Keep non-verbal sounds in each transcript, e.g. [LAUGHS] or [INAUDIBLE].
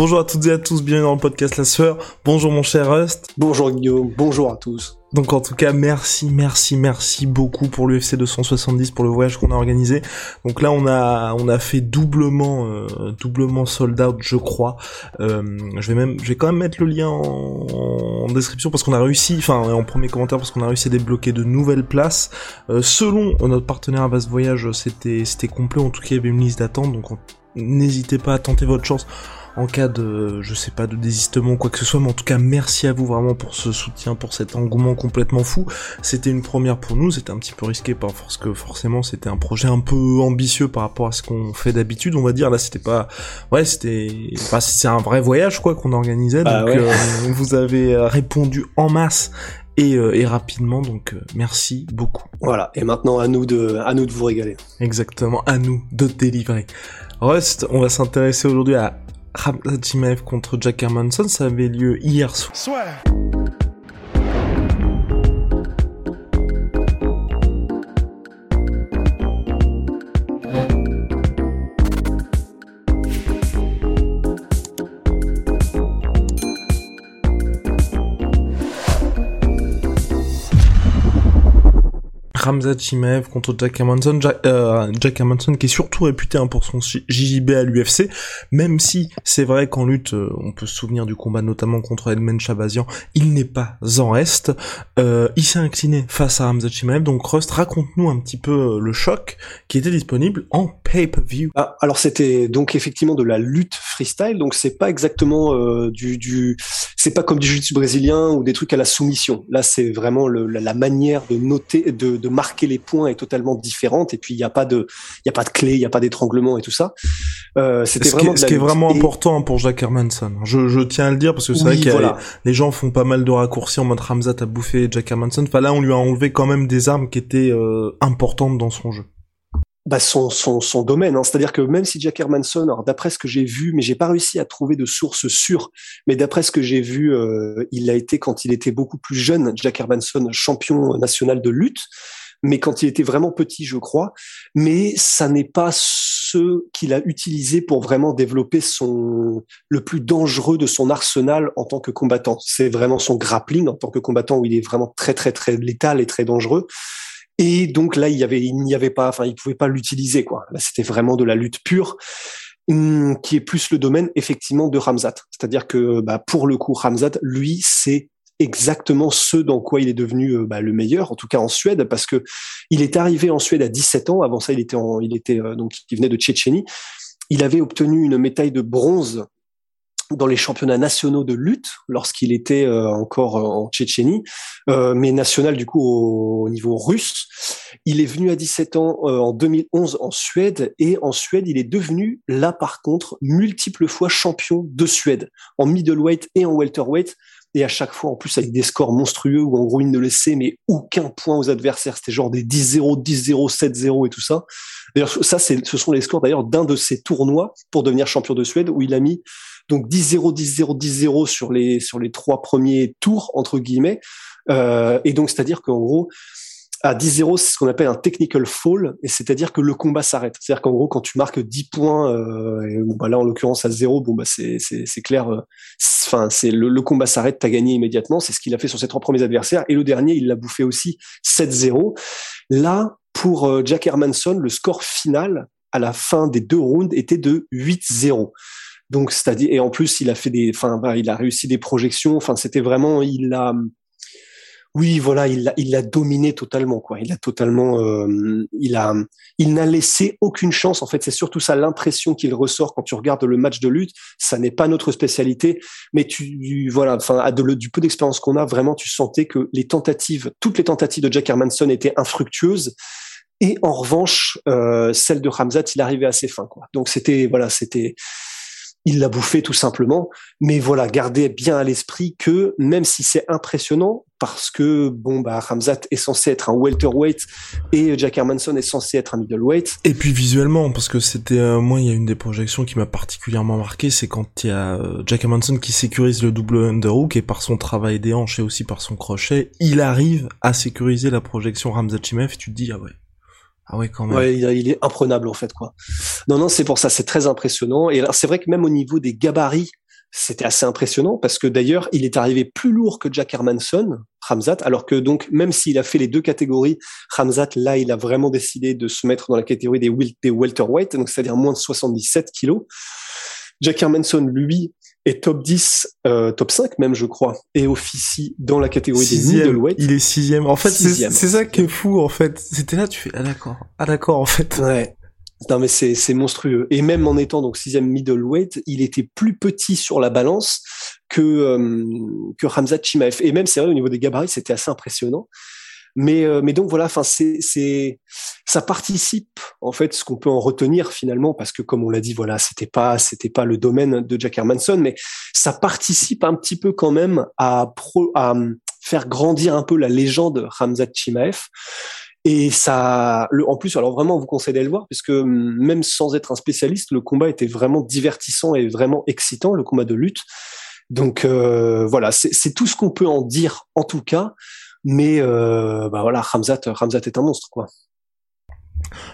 Bonjour à toutes et à tous, bienvenue dans le podcast La Sueur. Bonjour mon cher Rust. Bonjour Guillaume, bonjour à tous. Donc en tout cas, merci, merci, merci beaucoup pour l'UFC 270 pour le voyage qu'on a organisé. Donc là, on a on a fait doublement euh, doublement sold out, je crois. Euh, je vais même je vais quand même mettre le lien en, en description parce qu'on a réussi, enfin en premier commentaire parce qu'on a réussi à débloquer de nouvelles places. Euh, selon notre partenaire à Voyage, c'était c'était complet. En tout cas, il y avait une liste d'attente, donc n'hésitez pas à tenter votre chance en cas de, je sais pas, de désistement ou quoi que ce soit, mais en tout cas, merci à vous vraiment pour ce soutien, pour cet engouement complètement fou. C'était une première pour nous, c'était un petit peu risqué parce que forcément c'était un projet un peu ambitieux par rapport à ce qu'on fait d'habitude, on va dire. Là, c'était pas, ouais, c'était, bah, c'est un vrai voyage quoi qu'on organisait. Bah donc euh, vous avez répondu en masse et, euh, et, rapidement. Donc euh, merci beaucoup. Voilà. Et maintenant à nous de à nous de vous régaler. Exactement. À nous de délivrer. Rust, on va s'intéresser aujourd'hui à Jimaev contre Jack Hermanson, ça avait lieu hier soir. Ramzat Chimaev contre Jack Hermanson. Jack, euh, Jack Hermanson qui est surtout réputé hein, pour son JJB à l'UFC, même si c'est vrai qu'en lutte, euh, on peut se souvenir du combat notamment contre Edmund Chabazian, il n'est pas en reste. Euh, il s'est incliné face à Ramzat Chimaev. Donc Rust, raconte-nous un petit peu le choc qui était disponible en pay-per-view. Ah, alors c'était donc effectivement de la lutte freestyle, donc c'est pas exactement du, du c'est pas comme du jiu-jitsu brésilien ou des trucs à la soumission. Là c'est vraiment la, manière de noter, de, de marquer les points est totalement différente et puis il n'y a pas de il y a pas de clé il y a pas d'étranglement et tout ça. Euh, c'était ce vraiment qui est, ce qui est vraiment important pour Jack Hermanson. Je, je tiens à le dire parce que c'est vrai que les, gens font pas mal de raccourcis en mode Ramzat a bouffé Jack Hermanson. Enfin là on lui a enlevé quand même des armes qui étaient euh, importantes dans son jeu. Bah son, son, son domaine. Hein. C'est-à-dire que même si Jack Hermanson, d'après ce que j'ai vu, mais j'ai pas réussi à trouver de sources sûres, mais d'après ce que j'ai vu, euh, il a été quand il était beaucoup plus jeune, Jack Hermanson, champion national de lutte mais quand il était vraiment petit, je crois. Mais ça n'est pas ce qu'il a utilisé pour vraiment développer son le plus dangereux de son arsenal en tant que combattant. C'est vraiment son grappling en tant que combattant où il est vraiment très très très létal et très dangereux. Et donc là, il y avait, il n'y avait pas, enfin, il pouvait pas l'utiliser quoi. Là, c'était vraiment de la lutte pure hum, qui est plus le domaine effectivement de Ramzat. C'est-à-dire que bah, pour le coup, Ramzat, lui, c'est exactement ce dans quoi il est devenu euh, bah, le meilleur, en tout cas en Suède, parce que il est arrivé en Suède à 17 ans. Avant ça, il était, en, il était euh, donc il venait de Tchétchénie. Il avait obtenu une médaille de bronze dans les championnats nationaux de lutte lorsqu'il était euh, encore en Tchétchénie, mais national du coup au, niveau russe. Il est venu à 17 ans en 2011 en Suède et en Suède il est devenu là par contre multiple fois champion de Suède en middleweight et en welterweight et à chaque fois en plus avec des scores monstrueux où en gros il ne laissait mais aucun point aux adversaires. C'était genre des 10-0 10-0 7-0 et tout ça. D'ailleurs ça c'est ce sont les scores d'ailleurs d'un de ces tournois pour devenir champion de Suède où il a mis donc 10-0 10-0 10-0 sur les sur les trois premiers tours entre guillemets. Euh, et donc c'est à dire qu'en gros à 10-0, c'est ce qu'on appelle un technical fall, et c'est-à-dire que le combat s'arrête. C'est-à-dire qu'en gros, quand tu marques 10 points, euh, bah là en l'occurrence à 0, bon bah c'est c'est clair. Euh, enfin, c'est le, le, combat s'arrête, t'as gagné immédiatement. C'est ce qu'il a fait sur ses trois premiers adversaires, et le dernier, il l'a bouffé aussi 7-0. Là, pour euh, Jack Hermanson, le score final à la fin des deux rounds était de 8-0. Donc, c'est-à-dire, et en plus, il a fait des, enfin, bah, il a réussi des projections. Enfin, c'était vraiment, il a, oui, voilà, il l'a, il dominé totalement, quoi. Il a totalement, euh, il a, il n'a laissé aucune chance. En fait, c'est surtout ça l'impression qu'il ressort quand tu regardes le match de lutte. Ça n'est pas notre spécialité, mais tu, voilà, enfin, du peu d'expérience qu'on a, vraiment, tu sentais que les tentatives, toutes les tentatives de Jack Hermanson étaient infructueuses. Et en revanche, euh, celle de Ramzat, il arrivait à ses fins, quoi. Donc c'était, voilà, c'était, il l'a bouffé tout simplement. Mais voilà, gardez bien à l'esprit que même si c'est impressionnant, parce que bon bah Ramzat est censé être un welterweight et Jack Hermanson est censé être un middleweight. Et puis visuellement, parce que c'était euh, moi il y a une des projections qui m'a particulièrement marqué, c'est quand il y a euh, Jack Hermanson qui sécurise le double underhook et par son travail des hanches et aussi par son crochet, il arrive à sécuriser la projection Ramzat Chimaev et tu te dis ah ouais ah ouais, quand même. Ouais, il, est imprenable en fait quoi. Non non, c'est pour ça, c'est très impressionnant. Et c'est vrai que même au niveau des gabarits, c'était assez impressionnant parce que d'ailleurs, il est arrivé plus lourd que Jack Hermanson, Ramzat, alors que donc même s'il a fait les deux catégories, Ramzat là, il a vraiment décidé de se mettre dans la catégorie des, des welterweight, donc c'est-à-dire moins de 77 kilos. Jack Hermanson, lui, est top 10, euh, top 5 même, je crois, et officie dans la catégorie des middleweight. Il est sixième. En fait, c'est ça qui est fou, en fait. C'était là, tu fais, ah d'accord, ah d'accord, en fait. Ouais. Non mais c'est c'est monstrueux. Et même en étant donc sixième middleweight, il était plus petit sur la balance que euh, que Hamza Chimaev. Et même c'est vrai au niveau des gabarits, c'était assez impressionnant. Mais, euh, mais donc voilà, enfin c'est, ça participe en fait ce qu'on peut en retenir finalement parce que comme on l'a dit, voilà, c'était pas, c'était pas le domaine de Jack Hermanson, mais ça participe un petit peu quand même à, pro, à hum, faire grandir un peu la légende Hamza Chimaev. Et ça, le, en plus, alors vraiment, on vous conseille d'aller le voir, puisque hum, même sans être un spécialiste, le combat était vraiment divertissant et vraiment excitant, le combat de lutte. Donc euh, voilà, c'est tout ce qu'on peut en dire en tout cas. Mais euh, bah voilà, Ramzat, Ramzat est un monstre, quoi.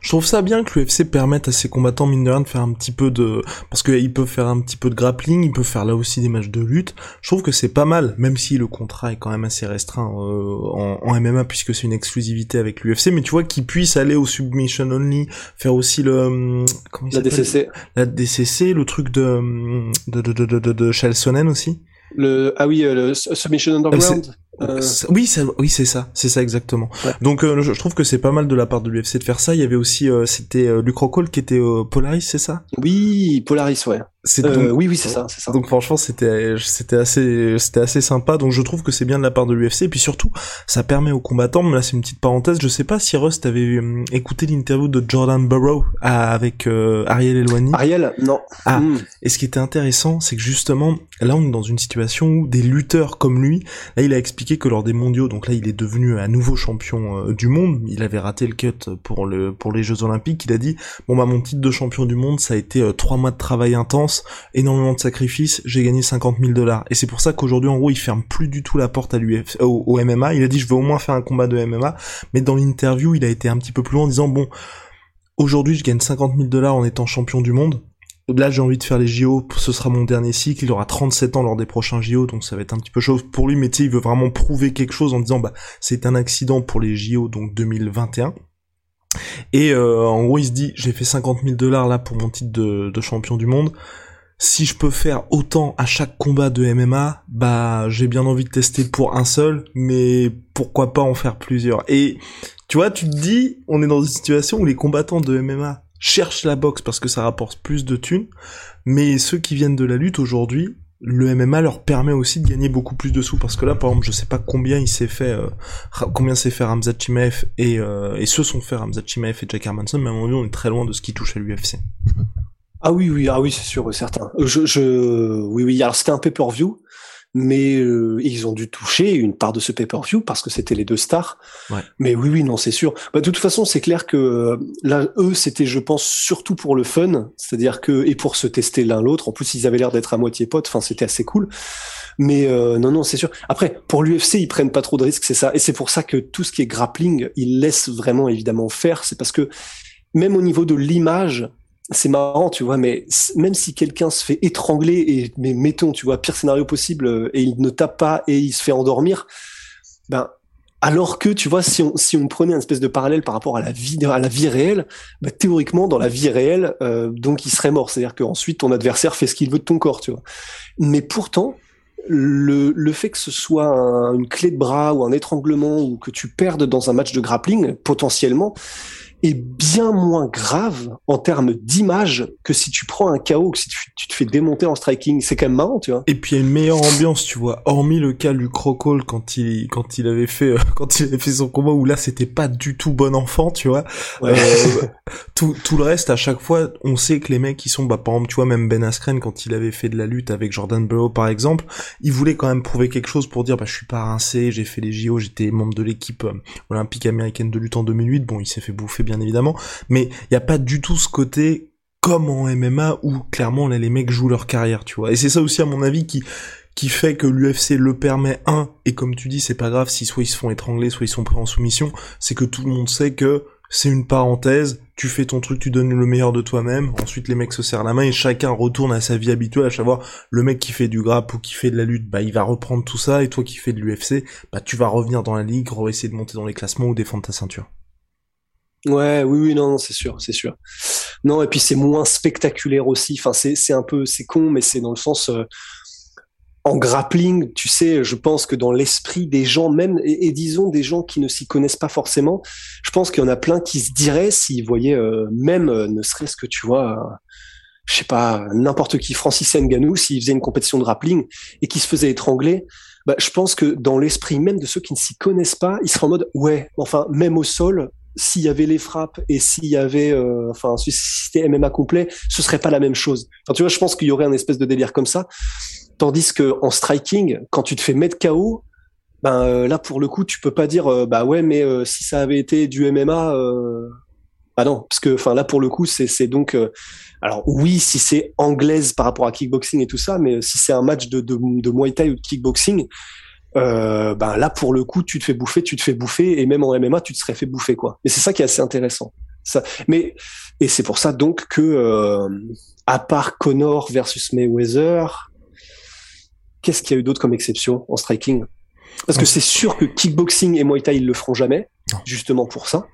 Je trouve ça bien que l'UFC permette à ses combattants mine de rien de faire un petit peu de parce qu'ils peuvent faire un petit peu de grappling, ils peuvent faire là aussi des matchs de lutte. Je trouve que c'est pas mal, même si le contrat est quand même assez restreint euh, en, MMA puisque c'est une exclusivité avec l'UFC. Mais tu vois qu'ils puissent aller au submission only, faire aussi le hum, comment il la DCC, la DCC, le truc de hum, de de de de, de, aussi. Le ah oui, euh, le submission underground. Euh... Oui, oui, c'est ça, c'est ça exactement. Donc, euh, je, trouve que c'est pas mal de la part de l'UFC de faire ça. Il y avait aussi, euh, c'était Luc Rockhold qui était Polaris, c'est ça? Oui, Polaris, ouais. Euh, oui, oui, c'est ça, c'est ça. Donc franchement, c'était, c'était assez, c'était assez sympa. Donc je trouve que c'est bien de la part de l'UFC. Et puis surtout, ça permet aux combattants. Mais là, c'est une petite parenthèse. Je sais pas si Rust avait hum, écouté l'interview de Jordan Burrow avec euh, Ariel Elwani. Ariel, non. Ah. Hmm. Et ce qui était intéressant, c'est que justement, là, on est dans une situation où des lutteurs comme lui, là, il a expliqué que lors des mondiaux, donc là, il est devenu un nouveau champion euh, du monde. Il avait raté le cut pour le, pour les Jeux Olympiques. Il a dit, bon bah, mon titre de champion du monde, ça a été trois mois de travail intense énormément de sacrifices, j'ai gagné 50 000 dollars. Et c'est pour ça qu'aujourd'hui, en gros, il ferme plus du tout la porte à l'UF, au, MMA. Il a dit, je veux au moins faire un combat de MMA. Mais dans l'interview, il a été un petit peu plus loin en disant, bon, aujourd'hui, je gagne 50 000 dollars en étant champion du monde. Là, j'ai envie de faire les JO, ce sera mon dernier cycle, il aura 37 ans lors des prochains JO, donc ça va être un petit peu chaud pour lui, mais tu sais, il veut vraiment prouver quelque chose en disant, bah, c'est un accident pour les JO, donc 2021. Et euh, en gros, il se dit, j'ai fait 50 000 dollars là pour mon titre de champion du monde si je peux faire autant à chaque combat de MMA, bah j'ai bien envie de tester pour un seul, mais pourquoi pas en faire plusieurs. Et tu vois, tu te dis, on est dans une situation où les combattants de MMA cherchent la boxe parce que ça rapporte plus de thunes, mais ceux qui viennent de la lutte aujourd'hui, le MMA leur permet aussi de gagner beaucoup plus de sous parce que là par exemple je sais pas combien il s'est fait euh, combien s'est fait Ramzat Chimaev et euh, et ceux sont fait Ramzat Chimaev et Jack Hermanson mais à mon avis on est très loin de ce qui touche à l'UFC. Ah oui, oui, ah oui, c'est sûr, certain. Je, je, oui, oui. Alors c'était un pay-per-view, mais euh, ils ont dû toucher une part de ce pay-per-view parce que c'était les deux stars. Ouais. Mais oui, oui, non, c'est sûr. Bah, de toute façon, c'est clair que euh, là, eux, c'était, je pense, surtout pour le fun, c'est-à-dire que et pour se tester l'un l'autre. En plus, ils avaient l'air d'être à moitié potes. Enfin, c'était assez cool. Mais euh, non, non, c'est sûr. Après, pour l'UFC, ils prennent pas trop de risques, c'est ça. Et c'est pour ça que tout ce qui est grappling, ils laissent vraiment évidemment faire. C'est parce que même au niveau de l'image, c'est marrant, tu vois, mais même si quelqu'un se fait étrangler et mais mettons, tu vois, pire scénario possible euh, et il ne tape pas et il se fait endormir, ben alors que tu vois, si on si on prenait une espèce de parallèle par rapport à la vie à la vie réelle, ben, théoriquement dans la vie réelle, euh, donc il serait mort, c'est-à-dire qu'ensuite ton adversaire fait ce qu'il veut de ton corps, tu vois. Mais pourtant, le, le fait que ce soit une clé de bras ou un étranglement ou que tu perdes dans un match de grappling, potentiellement, est bien moins grave en termes d'image que si tu prends un KO, que si tu, te fais démonter en striking. C'est quand même marrant, tu vois. Et puis il y a une meilleure ambiance, tu vois. Hormis le cas Luke Rockhold quand il quand il avait fait euh, [LAUGHS] quand il avait fait son combat où là c'était pas du tout bon enfant, tu vois. Euh, tout tout le reste à chaque fois, on sait que les mecs qui sont bah par exemple, tu vois même Ben Askren quand il avait fait de la lutte avec Jordan Burrow par exemple, il voulait quand même prouver quelque chose pour dire bah je suis pas rincé, j'ai fait les JO, j'étais membre de l'équipe euh, olympique américaine de lutte en 2008. Bon, il s'est fait bouffer bien évidemment, mais il y a pas du tout ce côté comme en MMA où clairement là les mecs jouent leur carrière, tu vois. Et c'est ça aussi à mon avis qui qui fait que l'UFC le permet un et comme tu dis c'est pas grave si soit ils se font étrangler soit ils sont pris en soumission, c'est que tout le monde sait que c'est une parenthèse, tu fais ton truc, tu donnes le meilleur de toi-même, ensuite les mecs se serrent la main et chacun retourne à sa vie habituelle, à savoir le mec qui fait du grappe ou qui fait de la lutte, bah il va reprendre tout ça et toi qui fais de l'UFC, bah tu vas revenir dans la ligue, essayer de monter dans les classements ou défendre ta ceinture. Ouais, oui, oui, non, c'est sûr, c'est sûr. Non, et puis c'est moins spectaculaire aussi. Enfin, c'est, un peu, c'est con, mais c'est dans le sens, euh, en grappling, tu sais, je pense que dans l'esprit des gens, même, et, disons des gens qui ne s'y connaissent pas forcément, je pense qu'il y en a plein qui se diraient s'ils voyaient euh, même, euh, ne serait-ce que, tu vois, je sais pas, n'importe qui, Francis Nganou, s'il faisait une compétition de grappling et qui se faisait étrangler, bah, je pense que dans l'esprit même de ceux qui ne s'y connaissent pas, ils seraient en mode, ouais, enfin, même au sol, s'il y avait les frappes et s'il y avait, enfin, si c'était MMA complet, ce serait pas la même chose. Enfin, tu vois, je pense qu'il y aurait un espèce de délire comme ça. Tandis que en striking, quand tu te fais mettre KO, ben euh, là pour le coup, tu peux pas dire euh, bah ouais, mais euh, si ça avait été du MMA, bah non, parce que enfin là pour le coup, c'est donc alors oui, si c'est anglaise par rapport à kickboxing et tout ça, mais si c'est un match de, de, de Muay Thai ou de kickboxing, ben là pour le coup, tu te fais bouffer, tu te fais bouffer, et même en MMA, tu te serais fait bouffer quoi. Mais c'est ça qui est assez intéressant. Ça, mais et c'est pour ça donc que à part Connor versus Mayweather, qu'est-ce qu'il y a eu d'autre comme exception en striking? Parce que c'est sûr que kickboxing et Muay Thai ils le feront jamais, justement pour ça.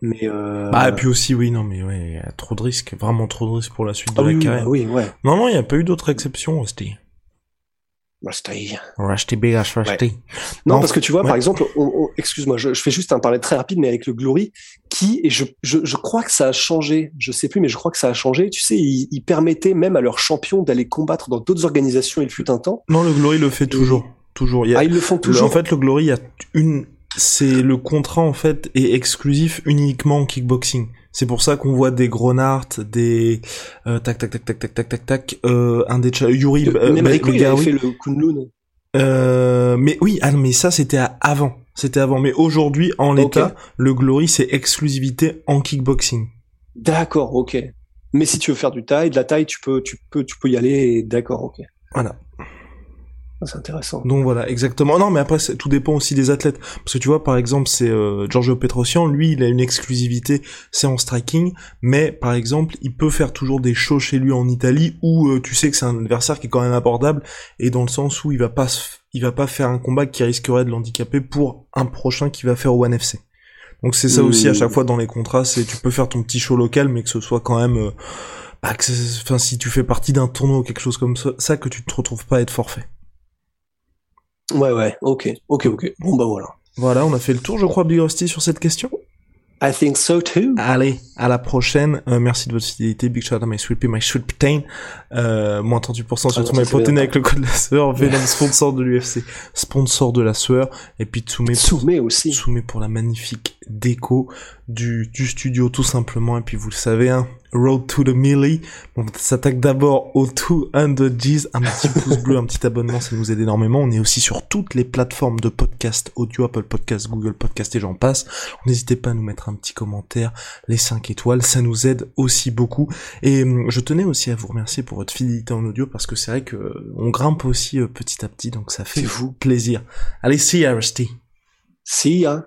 Mais euh... bah et puis aussi oui non mais ouais y a trop de risques vraiment trop de risques pour la suite de ah la oui, carrière. bah oui ouais. Non non il y a pas eu d'autres exceptions Rusty. Rusty. Rusty Rusty. Ouais. Non, parce que tu vois par exemple excuse-moi je, je, fais juste un parler très rapide mais avec le Glory qui et je, je, je crois que ça a changé je sais plus mais je crois que ça a changé tu sais ils, ils permettaient même à leurs champions d'aller combattre dans d'autres organisations il fut un temps. Non le Glory le fait toujours. toujours. Il y a, ah, ils le font toujours. En fait, le Glory, il y a une, c'est le contrat en fait est exclusif uniquement en kickboxing. C'est pour ça qu'on voit des Gronart, des euh, tac tac tac tac tac tac tac tac, euh, un des Yuri euh, il avait fait le Kunlun. Euh, mais oui, ah mais ça c'était avant, c'était avant. Mais aujourd'hui, en l'état, okay. le Glory c'est exclusivité en kickboxing. D'accord, ok. Mais si tu veux faire du taille, de la taille, tu peux, tu peux, tu peux y aller. D'accord, ok. Voilà. C'est intéressant. Donc voilà, exactement. Non, mais après, tout dépend aussi des athlètes. Parce que tu vois, par exemple, c'est euh, Giorgio Petrosian, lui, il a une exclusivité, c'est en striking, mais par exemple, il peut faire toujours des shows chez lui en Italie où euh, tu sais que c'est un adversaire qui est quand même abordable, et dans le sens où il va pas, il va pas faire un combat qui risquerait de l'handicaper pour un prochain qui va faire au One FC. Donc c'est ça mmh. aussi à chaque fois dans les contrats, c'est tu peux faire ton petit show local, mais que ce soit quand même, euh, bah, que enfin si tu fais partie d'un tournoi ou quelque chose comme ça, ça que tu te retrouves pas à être forfait. Ouais, ouais, ok, ok, ok. Bon, bah voilà. Voilà, on a fait le tour, je crois, Big Rusty, sur cette question. I think so too. Allez, à la prochaine. Euh, merci de votre fidélité. Big shout out à my sweet pea, my sweet protein. Euh, moins 38% sur ah, tout my protein avec le code de la sueur. Venom, sponsor de l'UFC, sponsor de la sueur. Et puis. Tsume aussi. Tsume pour la magnifique déco du, du studio, tout simplement. Et puis vous le savez, hein, Road to the Millie. On s'attaque d'abord au 200 G's. Un petit [LAUGHS] pouce bleu, un petit abonnement, ça nous aide énormément. On est aussi sur toutes les plateformes de podcast audio, Apple Podcast, Google Podcast et j'en passe. N'hésitez pas à nous mettre un petit commentaire, les 5 étoiles, ça nous aide aussi beaucoup. Et je tenais aussi à vous remercier pour votre fidélité en audio parce que c'est vrai que on grimpe aussi petit à petit, donc ça fait vous plaisir. Allez, see ya, Rusty. See ya.